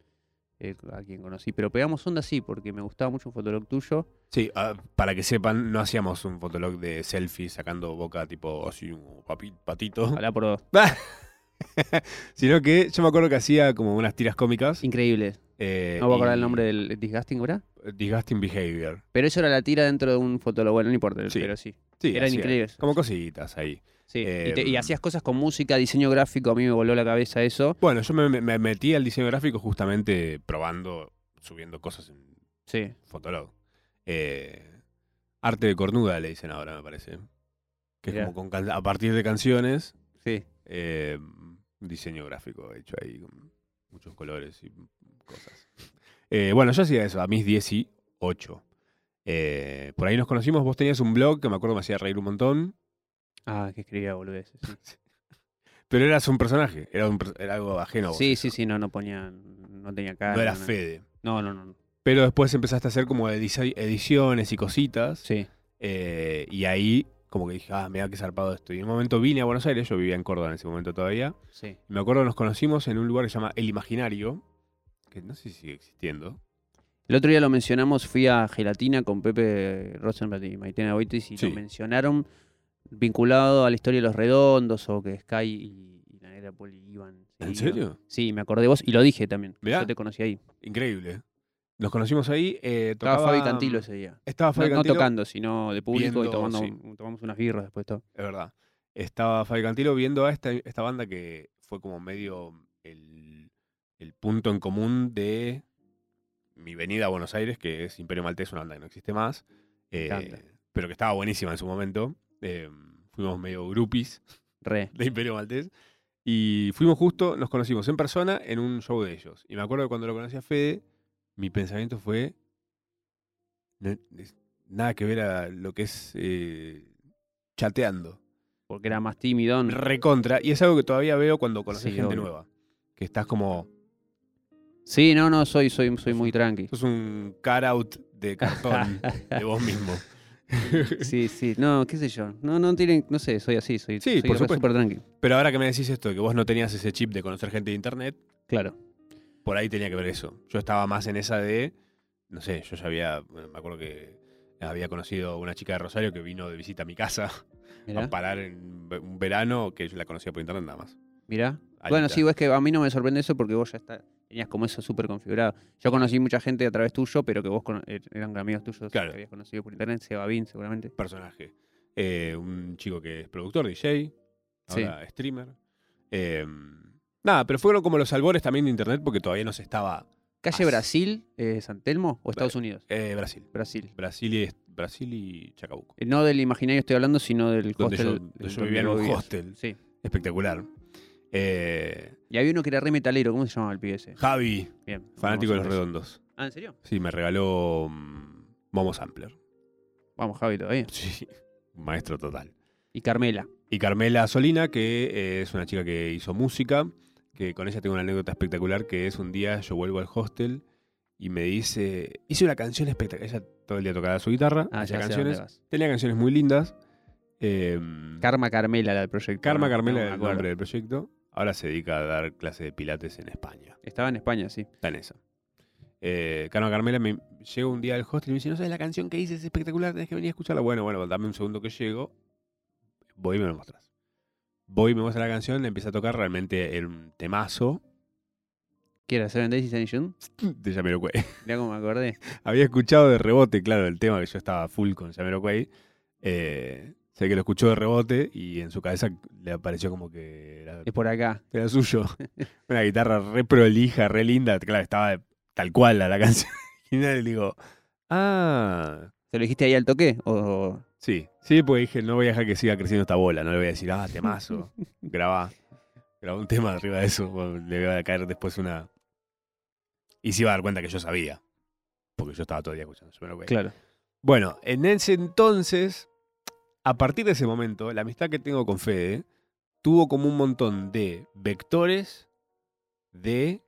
a quien conocí. Pero pegamos onda sí, porque me gustaba mucho un fotolog tuyo. Sí, ah, para que sepan, no hacíamos un fotolog de selfie sacando boca tipo así, un papi- patito. Ojalá por dos. Sino que yo me acuerdo que hacía como unas tiras cómicas. Increíble. Eh, No voy a acordar el nombre del Disgusting, ¿verdad? Disgusting Behavior. Pero eso era la tira dentro de un fotolog. Bueno, no importa, Sí. pero sí. Sí, Eran increíbles. Como cositas ahí. Sí, y, te- y Em, hacías cosas con música, diseño gráfico, a mí me voló la cabeza eso. Bueno, yo me, me- me metí al diseño gráfico justamente probando, subiendo cosas en Sí. Fotolog. Eh, arte de cornuda le dicen ahora, me parece. Que es como con a partir de canciones, Sí. eh, un diseño gráfico hecho ahí con muchos colores y cosas. Eh, bueno, yo hacía eso a mis 18. Eh, por ahí nos conocimos, vos tenías un blog que me acuerdo me hacía reír un montón, Ah, que escribía boludeces. Sí, pero eras un personaje, era, un era algo ajeno a vos. sí, sí, sí, no, no ponía, no tenía cara. no era. Fede. No, no, no. no. Pero después empezaste a hacer como edici- ediciones y cositas. Sí. eh, y ahí como que dije, ah, mira qué zarpado esto. Y en un momento vine a Buenos Aires, yo vivía en Córdoba en ese momento todavía. Sí. Y me acuerdo que nos conocimos en un lugar que se llama El Imaginario, que no sé si sigue existiendo. El otro día lo mencionamos, fui a Gelatina con Pepe Rosenblatt y Maitena Boitis y Sí. lo mencionaron vinculado a la historia de los redondos o que Sky y, y la negra Poli iban. ¿En serio? Sí, me acordé de vos y lo dije también. Mirá. Yo te conocí ahí. Increíble. Nos conocimos ahí. eh, Estaba Fabi Cantilo ese día. Estaba No, Fabi no Cantilo. tocando, sino de público y tomando, sí. tomamos unas birras después todo. Es verdad. Estaba Fabi Cantilo viendo a esta, esta banda que fue como medio el, el punto en común de mi venida a Buenos Aires, que es Imperio Maltés, una banda que no existe más, eh, pero que estaba buenísima en su momento. Eh, fuimos medio groupies Re. de Imperio Maltés. Y fuimos justo, nos conocimos en persona en un show de ellos. Y me acuerdo que cuando lo conocí a Fede, mi pensamiento fue. "No- es- nada que ver a lo que es eh, chateando. Porque era más tímido. Recontra. Y es algo que todavía veo cuando conoces Sí, gente obvio. nueva. Que estás como. Sí, no, no, soy, soy, soy muy tranqui. Sos un cut out de cartón de vos mismo. Sí, sí, no, qué sé yo. No, no tienen, no sé, soy así, soy, Sí, soy por supuesto. tranqui. Pero ahora que me decís esto, que vos no tenías ese chip de conocer gente de internet, Claro. por ahí tenía que ver eso. Yo estaba más en esa de, no sé, yo ya había, me acuerdo que había conocido una chica de Rosario que vino de visita a mi casa Mirá, a parar en un verano que yo la conocía por internet nada más. mirá. Bueno, sí, es que a mí no me sorprende eso porque vos ya está, tenías como eso súper configurado. Yo conocí mucha gente a través tuyo, pero que vos eh, eran amigos tuyos Claro. que habías conocido por internet, Seba Bin seguramente. Personaje. Eh, un chico que es productor, DJ, Sí. ahora streamer. Eh, nada, pero fueron como los albores también de internet porque todavía no se estaba ¿Calle As- Brasil, eh, San Telmo o Estados Unidos? eh, Brasil. Brasil. Brasil y, Brasil y Chacabuco. No del imaginario estoy hablando, sino del Donde hostel. yo, yo vivía en un hostel. Sí. Espectacular. Eh, Y había uno que era re metalero, ¿cómo se llamaba el pibe ese? Javi, Bien. fanático de los redondos. Ah, ¿en serio? Sí, me regaló mm, Momo Sampler. Vamos, Javi, todavía. Sí, maestro total. Y Carmela. Y Carmela Solina, que eh, es una chica que hizo música, que con ella tengo una anécdota espectacular, que es un día yo vuelvo al hostel y me dice, hice una canción espectacular. Ella todo el día tocaba su guitarra, Ah, hacía canciones, tenía canciones muy lindas. eh, Karma Carmela, la del proyecto. Karma ¿no? Carmela No, el nombre del proyecto. Ahora se dedica a dar clases de pilates en España. Estaba en España, sí. Está en esa. Eh, Karma Carmela me llega un día al hostel y me dice, no sabes la canción que hice, es espectacular, tenés que venir a escucharla. Bueno, bueno, dame un segundo que llego. Voy y me lo mostras. Voy y me muestra la canción, le empieza a tocar realmente era un temazo ¿Qué era? ¿Seven Days in June? de Jamiroquai. Mirá cómo me acordé. Había escuchado de rebote, claro, el tema que yo estaba full con Jamiroquai. Eh, sé que lo escuchó de rebote y en su cabeza le apareció como que era, Es por acá. era suyo. Una guitarra re prolija, re linda. Claro, estaba tal cual a la canción. Y le digo, ah, ¿Se lo dijiste ahí al toque? O... Sí, sí, porque dije, no voy a dejar que siga creciendo esta bola, no le voy a decir, ah, temazo, grabá, grabá un tema arriba de eso, le va a caer después una... Y se iba a dar cuenta que yo sabía, porque yo estaba todo el día escuchando Jamiroquai. Claro. Bueno, en ese entonces, a partir de ese momento, la amistad que tengo con Fede tuvo como un montón de vectores de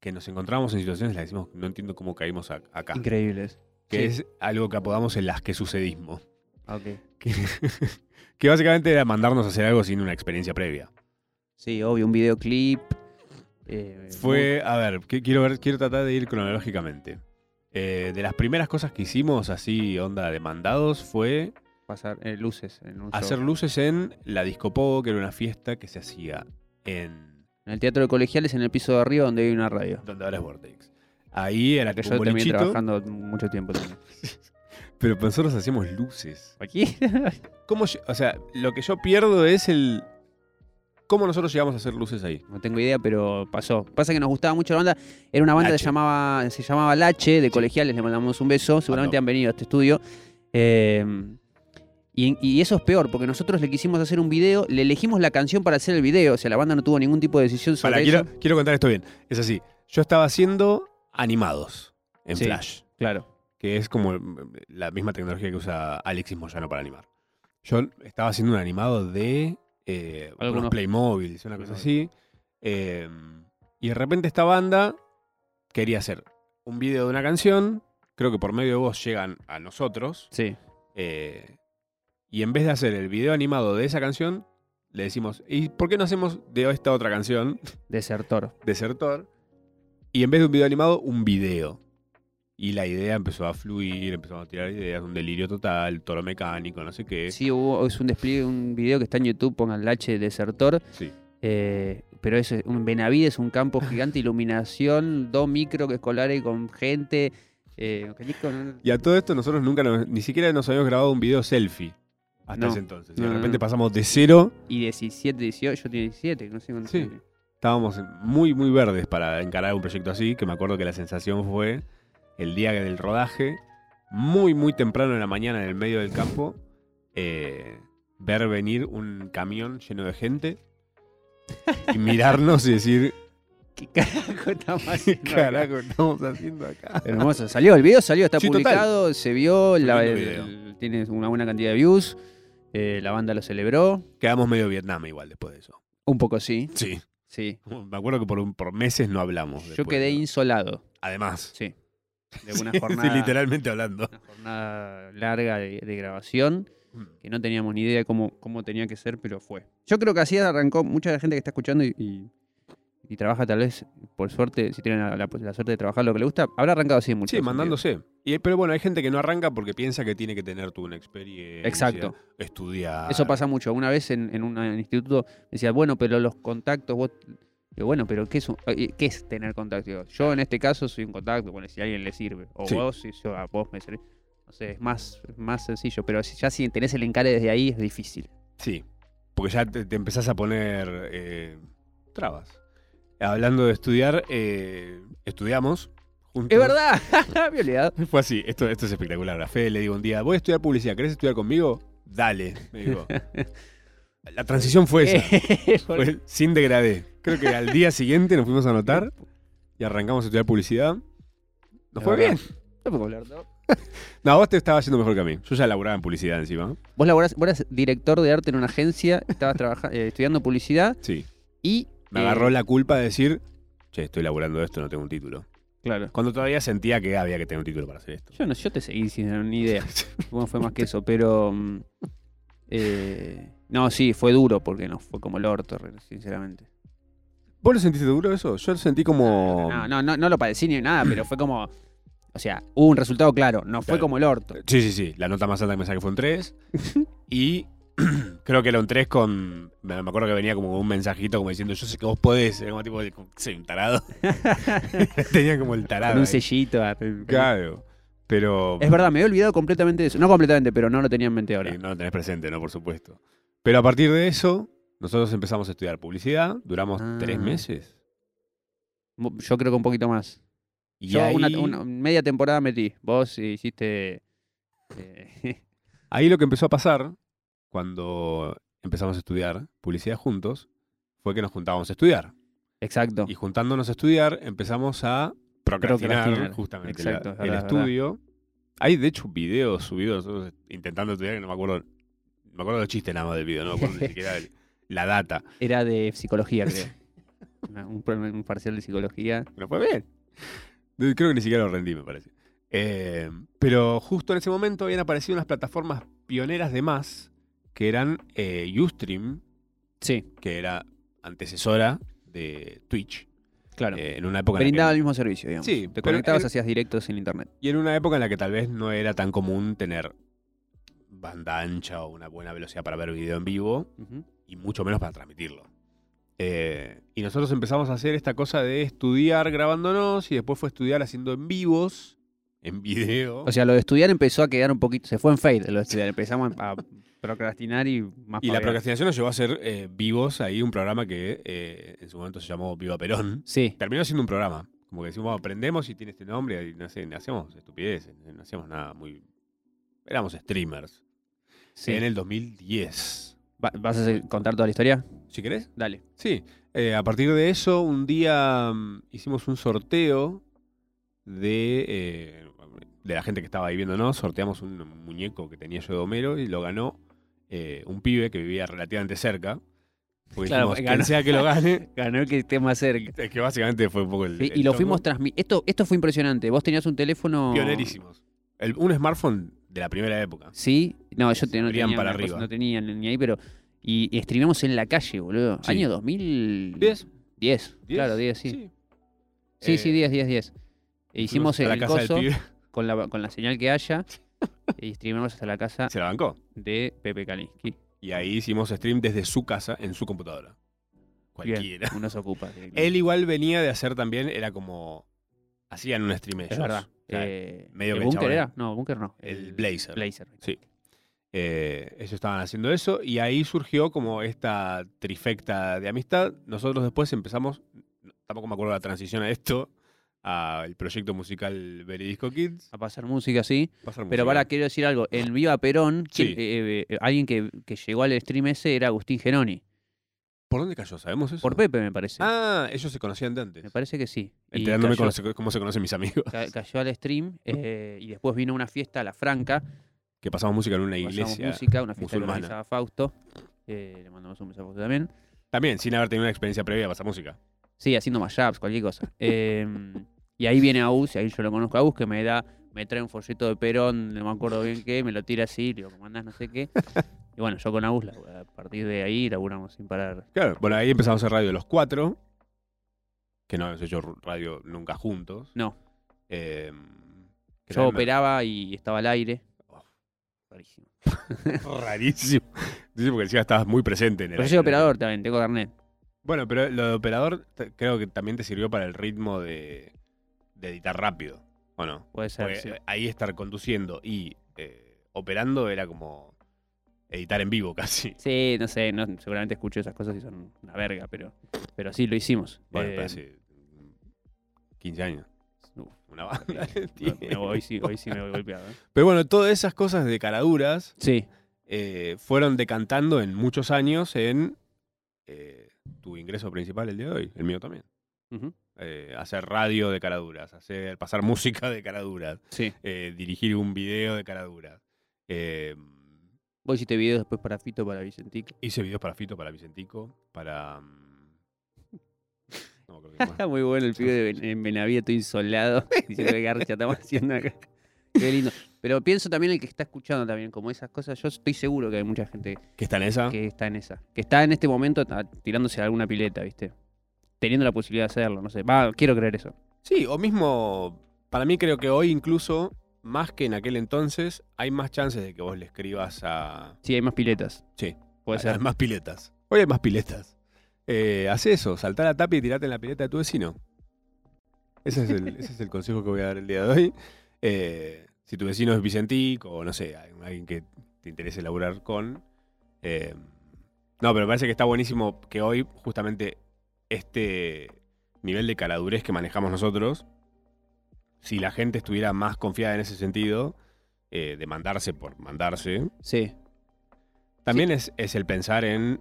que nos encontramos en situaciones que decimos, no entiendo cómo caímos a- acá, Increíbles. que Sí. es algo que apodamos el las que sucedismo. Ah, ok. Que, que básicamente era mandarnos a hacer algo sin una experiencia previa. Sí, obvio, un videoclip. eh, Fue, a ver, que- quiero ver, quiero tratar de ir cronológicamente. Eh, de las primeras cosas que hicimos así, onda de mandados, fue pasar eh, luces en un show. hacer luces en la Disco Pogo, que era una fiesta que se hacía en En el teatro de colegiales, en el piso de arriba, donde hay una radio. donde ahora es Vortex. Ahí era Que yo bolichito, trabajando mucho tiempo también. pero nosotros hacíamos luces. ¿Aquí? ¿Cómo o sea, lo que yo pierdo es el ¿Cómo nosotros llegamos a hacer luces ahí? No tengo idea, pero pasó. Pasa que nos gustaba mucho la banda. Era una banda que Lache. se llamaba, se llamaba Lache, de colegiales, le mandamos un beso. Seguramente han venido a este estudio. Eh, y, y eso es peor, porque nosotros le quisimos hacer un video, le elegimos la canción para hacer el video. O sea, la banda no tuvo ningún tipo de decisión sobre Para, eso. quiero, quiero contar esto bien. Es así. Yo estaba haciendo animados en Sí. Flash, Claro. que es como mm, la misma tecnología que usa Alexis Moyano para animar. Yo estaba haciendo un animado de eh, unos Algunos- Playmobil, una cosa así. eh, y de repente esta banda quería hacer un video de una canción. Creo que por medio de vos llegan a nosotros. Sí. eh, y en vez de hacer el video animado de esa canción, le decimos, ¿y por qué no hacemos de esta otra canción? Desertor. Desertor. Y en vez de un video animado, un video. Y la idea empezó a fluir, empezamos a tirar ideas, un delirio total, toro mecánico, no sé qué. Sí, hubo, es un despliegue, un video que está en YouTube, pongan Lache Desertor. Sí. Eh, pero es un Benavides, un campo gigante, iluminación, dos micro escolares con gente. eh, con- Y a todo esto nosotros nunca, nos- ni siquiera nos habíamos grabado un video selfie hasta No. ese entonces. Y de repente pasamos de cero, y 17, 18, yo tenía 17, no sé cuánto. Sí. estábamos muy, muy verdes para encarar un proyecto así, que me acuerdo que la sensación fue el día del rodaje, muy, muy temprano en la mañana en el medio del campo, eh, ver venir un camión lleno de gente y mirarnos y decir, ¿Qué carajo estamos ¿qué haciendo? acá? carajo estamos haciendo acá? Hermoso. Salió, el video salió, está Sí, total. publicado, se vio, la- el- tiene una buena cantidad de views. Eh, la banda lo celebró. Quedamos medio Vietnam igual después de eso. Un poco sí, Sí. sí. Me acuerdo que por, meses no hablamos. Yo después quedé insolado, Además. sí. De una Sí, jornada, literalmente hablando. una jornada larga de, de grabación. que no teníamos ni idea de cómo, cómo tenía que ser, pero fue. Yo creo que así arrancó mucha de la gente que está escuchando y, y- y trabaja tal vez, por suerte, si tienen la, la- la suerte de trabajar lo que le gusta, habrá arrancado así mucho. Sí, mandándose. Y, pero bueno, hay gente que no arranca porque piensa que tiene que tener tú una experiencia. Exacto. Estudiar. Eso pasa mucho. Una vez en, en un instituto me decía, bueno, pero los contactos, vos... Digo, bueno, pero ¿qué es, un- eh, ¿qué es tener contacto? Digo, yo en este caso soy un contacto, bueno, si a alguien le sirve. O Sí. vos, si yo a vos me sirve. No sé, es más, más sencillo, pero si, ya si tenés el encare desde ahí es difícil. Sí. Porque ya te, te empezás a poner eh, trabas. Hablando de estudiar, eh, estudiamos juntos. Es verdad, me. Fue así. Esto, esto es espectacular. A Fede le digo un día, voy a estudiar publicidad. ¿Querés estudiar conmigo? Dale. Me digo. La transición fue esa. Fue sin degradé. Creo que al día siguiente nos fuimos a anotar y arrancamos a estudiar publicidad. Nos fue bien. No puedo hablar, ¿no? No, vos te estabas yendo mejor que a mí. Yo ya laburaba en publicidad encima. Vos, laborás- vos eras director de arte en una agencia, estabas eh, estudiando publicidad Sí. y... Me eh, agarró la culpa de decir, che, estoy laburando esto, no tengo un título. Claro. Cuando todavía sentía que había que tener un título para hacer esto. Yo no, yo te seguí sin ni idea. Bueno, fue más que eso, pero... mm, eh, no, sí, fue duro porque no, fue como el orto, sinceramente. ¿Vos lo sentiste duro eso? Yo lo sentí como... No, no, no, no lo padecí ni nada, pero fue como... O sea, hubo un resultado claro, no fue Claro. como el orto. Sí, sí, sí. La nota más alta que me saqué fue un 3. y creo que un 3 con... Me acuerdo que venía como un mensajito como diciendo, yo sé que vos podés. Era como tipo, como, soy un tarado. Tenía como el tarado. Con un sellito. ah, Claro. Pero... Es verdad, me había olvidado completamente de eso. No completamente, pero no lo tenía en mente ahora. No lo tenés presente, ¿no? Por supuesto. Pero a partir de eso, nosotros empezamos a estudiar publicidad. Duramos Ah. tres meses. Yo creo que un poquito más. Y Yo ahí, una, una media temporada metí. Vos hiciste. eh, ahí lo que empezó a pasar, cuando empezamos a estudiar publicidad juntos, fue que nos juntábamos a estudiar. exacto. Y juntándonos a estudiar, empezamos a procrastinar, Procrastinar. justamente Exacto, el verdad, estudio. Hay, de hecho, videos subidos nosotros intentando estudiar que no me acuerdo. Me acuerdo del chiste nada más del video, no me acuerdo ni siquiera el- la data. Era de psicología, creo. Un, parcial de psicología. Pero fue bien. Creo que ni siquiera lo rendí, me parece. Eh, pero justo en ese momento habían aparecido unas plataformas pioneras de más, que eran eh, Ustream, Sí, que era antecesora de Twitch. claro. eh, en una época en la Brindaba que- el mismo servicio, digamos. Sí, Te conectabas, era- hacías directos en internet. y en una época en la que tal vez no era tan común tener banda ancha o una buena velocidad para ver video en vivo, y mucho menos para transmitirlo. Eh, y nosotros empezamos a hacer esta cosa de estudiar grabándonos y después fue estudiar haciendo en vivos, en video. O sea, lo de estudiar empezó a quedar un poquito. Se fue en fade lo de estudiar. Empezamos a procrastinar y más Y la procrastinación nos llevó a hacer eh, vivos ahí un programa que eh, en su momento se llamó Viva Perón. Sí, Terminó siendo un programa. Como que decimos, bueno, aprendemos y tiene este nombre y no sé, no hacíamos estupideces, no hacíamos nada muy... Éramos streamers. sí. En el 2010. Va- ¿Vas a contar toda la historia? ¿Si querés? Dale. Sí. Eh, a partir de eso, un día mm, hicimos un sorteo de, de la gente que estaba ahí viéndonos. Sorteamos un muñeco que tenía yo de Homero y lo ganó eh, un pibe que vivía relativamente cerca. Porque Claro, dijimos, ganó. sea que lo gane, Ganó el que esté más cerca. es que básicamente fue un poco el. Sí, el y lo fuimos transmitiendo. Esto, esto fue impresionante. Vos tenías un teléfono. Pionerísimos. El- un smartphone de la primera época. Sí, no, yo te- no tenía, para cosa- arriba. no tenía ni ahí, pero. Y, y streameamos en la calle, boludo. Sí. Año 2000. ¿Diez? 10, ¿Diez? claro, 10, sí. Sí, Sí, sí, Eh, 10, 10, 10. E hicimos el la casa del coso con la, con la señal que haya y streameamos hasta la casa Se la bancó. de Pepe Kalinsky. Y ahí hicimos stream desde su casa en su computadora. Bien, Cualquiera. uno se ocupa. Él igual venía de hacer también, era como. Hacían un stream ellos. es verdad. O sea, Eh, medio ¿El que chabón- era? No, búnker no. el Blazer. Blazer. Sí. Eh, ellos estaban haciendo eso y ahí surgió como esta trifecta de amistad. Nosotros después empezamos, tampoco me acuerdo la transición a esto, al proyecto musical Veridisco Kids. A pasar música. Pasar Pero música. para, quiero decir algo. En Viva Perón, ¿quién- Sí. eh, eh, alguien que, que llegó al stream ese era Agustín Geroni. ¿Por dónde cayó? ¿Sabemos eso? Por Pepe, me parece. Ah, ellos se conocían de antes. Me parece que sí. Enterándome cómo se, conocen mis amigos. ca- cayó al stream eh, y después vino una fiesta a La Franca. Que pasamos música en una Pasamos iglesia. música, una fiesta que musulmana. organizaba Fausto. Eh, le mandamos un beso a Fausto también. También, sin haber tenido una experiencia previa pasar música. Sí, haciendo mashups, cualquier cosa. Eh, y ahí viene Agus, y ahí yo lo conozco a Agus, que me da, me trae un folleto de Perón, no me acuerdo bien qué, me lo tira así, le digo, ¿cómo andás? No sé qué. Y bueno, yo con Agus, a partir de ahí, laburamos sin parar. Claro, bueno, ahí empezamos a hacer radio los cuatro. Que no hemos hecho radio nunca juntos. No, Eh, que yo operaba y estaba al aire. Oh. Rarísimo. Rarísimo. Sí, porque encima estabas muy presente en el Pero yo soy operador también, tengo carnet. Bueno, pero lo de operador creo que también te sirvió para el ritmo de, de editar rápido, ¿o no? Puede ser, Porque sí. eh, ahí estar conduciendo y eh, operando era como editar en vivo casi. Sí, no sé, no, seguramente escucho esas cosas y son una verga, pero, pero sí, lo hicimos. Bueno, Eh, hace 15 años. uf, Una banda. tiempo. hoy, sí, hoy sí me voy golpeado. ¿eh? Pero bueno, todas esas cosas de caraduras Sí, eh, fueron decantando en muchos años en tu ingreso principal el día de hoy, el mío también. ujú, Eh, hacer radio de caraduras, hacer, pasar música de caraduras, sí. eh, dirigir un video de caraduras. Eh, Vos hiciste videos después para Fito, para Vicentico. hice videos para Fito, para Vicentico, para... mm, No acuerdo qué más. Está muy bueno el pibe de Ben- en Benavides, estoy insolado. Diciendo que garcha estamos haciendo acá. Qué lindo. Pero pienso también el que está escuchando también, como esas cosas. Yo estoy seguro que hay mucha gente ¿Qué está en esa? que está en esa. Que está en este momento tirándose a alguna pileta, ¿viste? Teniendo la posibilidad de hacerlo, no sé. Va, quiero creer eso. Sí, o mismo, para mí creo que hoy incluso, más que en aquel entonces, hay más chances de que vos le escribas a... Sí, hay más piletas. Sí. Puede Hay ser. más piletas. Hoy hay más piletas. Eh, haz eso, saltar la tapa y tirate en la pileta de tu vecino. Ese es el, ese es el consejo que voy a dar el día de hoy. Eh, si tu vecino es Vicentico o no sé, alguien que te interese laburar con. eh, no, pero me parece que está buenísimo que hoy justamente este nivel de caradurez que manejamos nosotros, si la gente estuviera más confiada en ese sentido, eh, de mandarse por mandarse, Sí. también es, es el pensar en.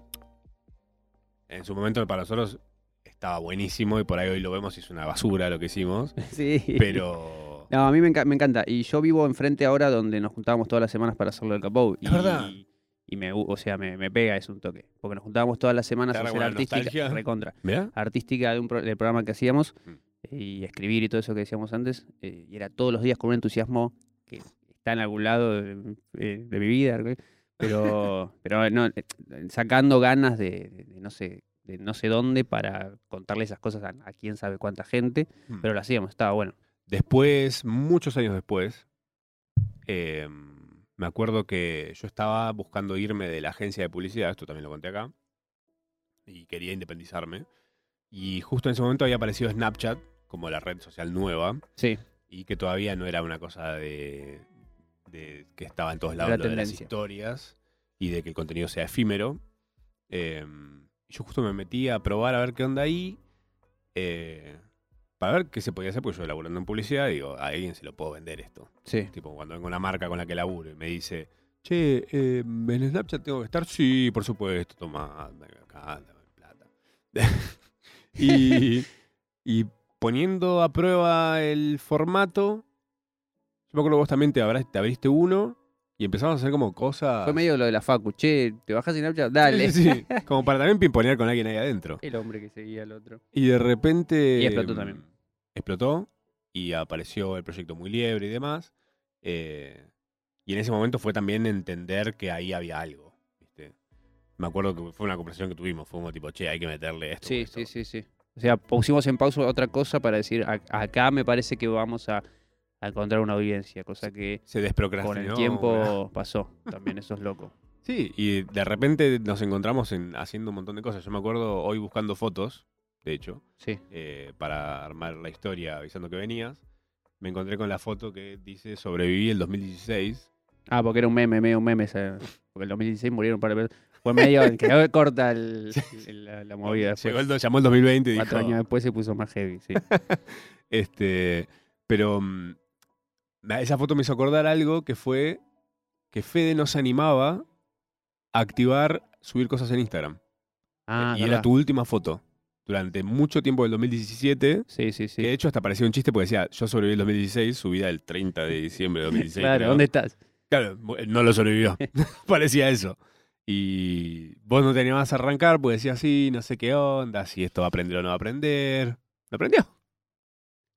En su momento para nosotros estaba buenísimo y por ahí hoy lo vemos y es una basura lo que hicimos. Sí. Pero. No, a mí me, enca- me encanta. Y yo vivo enfrente ahora donde nos juntábamos todas las semanas para hacerlo del. Es y, verdad. Y me, gu- o sea, me, me pega, es un toque. Porque nos juntábamos todas las semanas a hacer una artística. nostalgia. Recontra. ¿Mirá? Artística de un pro- del programa que hacíamos. Mm. Y escribir y todo eso que decíamos antes. eh, y era todos los días con un entusiasmo que está en algún lado de, eh, de mi vida. Pero, pero no, eh, sacando ganas de, de- de no sé de no sé dónde para contarle esas cosas a, a quién sabe cuánta gente, Mm. pero lo hacíamos, estaba bueno. Después, muchos años después, eh, me acuerdo que yo estaba buscando irme de la agencia de publicidad, esto también lo conté acá, y quería independizarme. Y justo en ese momento había aparecido Snapchat como la red social nueva, Sí, y que todavía no era una cosa de, de que estaba en todos lados de las historias. y de que el contenido sea efímero. Eh, yo justo me metí a probar a ver qué onda ahí. eh, para ver qué se podía hacer, porque yo laburando en publicidad, digo, a alguien se lo puedo vender esto. Sí. Tipo, cuando vengo a una marca con la que laburo y me dice, che, eh, en Snapchat tengo que estar, sí, por supuesto, toma, acá, dame plata. y, y poniendo a prueba el formato, yo me acuerdo que vos también te, abra- te abriste uno y empezamos a hacer como cosas... Fue medio lo de la Facu. Che, ¿te bajás en Snapchat? Dale. Sí, sí, sí, como para también pimponear con alguien ahí adentro. El hombre que seguía al otro. Y de repente. Y explotó también. Explotó y apareció el proyecto Muy Liebre y demás. eh, y en ese momento fue también entender que ahí había algo. ¿viste? Me acuerdo que fue una conversación que tuvimos. Fue como tipo, che, hay que meterle esto. Sí, esto. sí, sí, sí. O sea, pusimos en pausa otra cosa para decir, "A- acá me parece que vamos a, a encontrar una audiencia, cosa que Se desprocrastinó. con el ¿verdad? tiempo pasó. También eso es loco. Sí, y de repente nos encontramos en, haciendo un montón de cosas. Yo me acuerdo hoy buscando fotos, de hecho, Sí. eh, para armar la historia avisando que venías. Me encontré con la foto que dice sobreviví el 2016. Ah, porque era un meme, medio un meme. Porque en 2016 murieron un par de personas. Fue medio, quedó corta el- el- la, la movida. después. Llegó el, llamó el 2020 y Cuatro dijo, años después se puso más heavy, sí. Este, pero mm, esa foto me hizo acordar algo que fue que Fede nos animaba a activar subir cosas en Instagram. Ah, y era tu última foto. Durante mucho tiempo del 2017, Sí, sí, sí. que de hecho hasta parecía un chiste porque decía, yo sobreviví el 2016, subida el 30 de diciembre de 2016. claro, creo". ¿dónde estás? Claro, no lo sobrevivió. parecía eso. Y vos no te animabas a arrancar porque decías, sí, no sé qué onda, si esto va a aprender o no va a aprender. ¿Lo aprendió?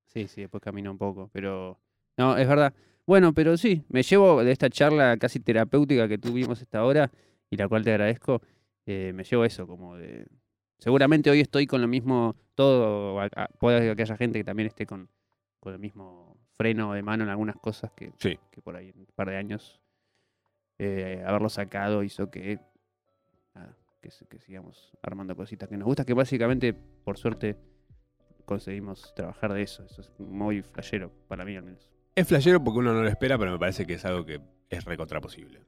Sí, sí, después caminó un poco, pero... No, es verdad. Bueno, pero sí, me llevo de esta charla casi terapéutica que tuvimos esta hora, y la cual te agradezco, eh, me llevo eso, como de... Seguramente hoy estoy con lo mismo, todo, a- a- puede que haya gente que también esté con, con el mismo freno de mano en algunas cosas que, Sí. que por ahí en un par de años eh, haberlo sacado hizo que, nada, que, se- que sigamos armando cositas que nos gustan, que básicamente, por suerte, conseguimos trabajar de eso. Eso es muy flashero, para mí al menos. Es flashero porque uno no lo espera, pero me parece que es algo que es recontra posible.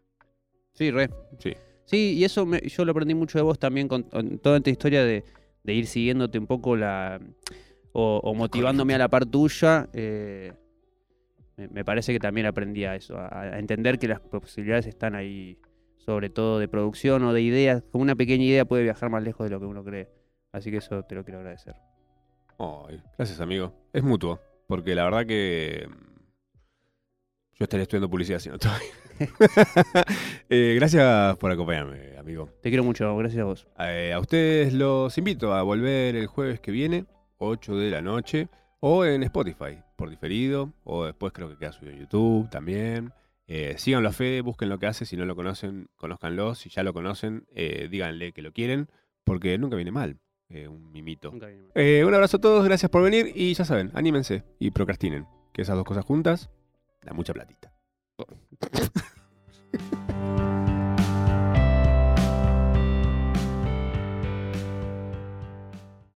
Sí, re. Sí. Sí, y eso me- yo lo aprendí mucho de vos también con, toda esta historia de, ir siguiéndote un poco la. o, motivándome a la par tuya. eh, me, parece que también aprendí a eso, a, entender que las posibilidades están ahí, sobre todo de producción o de ideas. Como una pequeña idea puede viajar más lejos de lo que uno cree. Así que eso te lo quiero agradecer. Ay, gracias, amigo. Es mutuo, porque la verdad que mm, yo estaría estudiando publicidad si no estoy. Eh, gracias por acompañarme, amigo. Te quiero mucho, gracias a vos. Eh, a ustedes los invito a volver el jueves que viene, 8 de la noche, o en Spotify, por diferido, o después creo que queda subido en YouTube también. Eh, síganlo a Fede, busquen lo que hace, si no lo conocen, conózcanlo, si ya lo conocen, eh, díganle que lo quieren, porque nunca viene mal un mimito. Nunca viene mal. Un abrazo a todos, gracias por venir y ya saben, anímense y procrastinen, que esas dos cosas juntas da mucha platita. ハハハハ。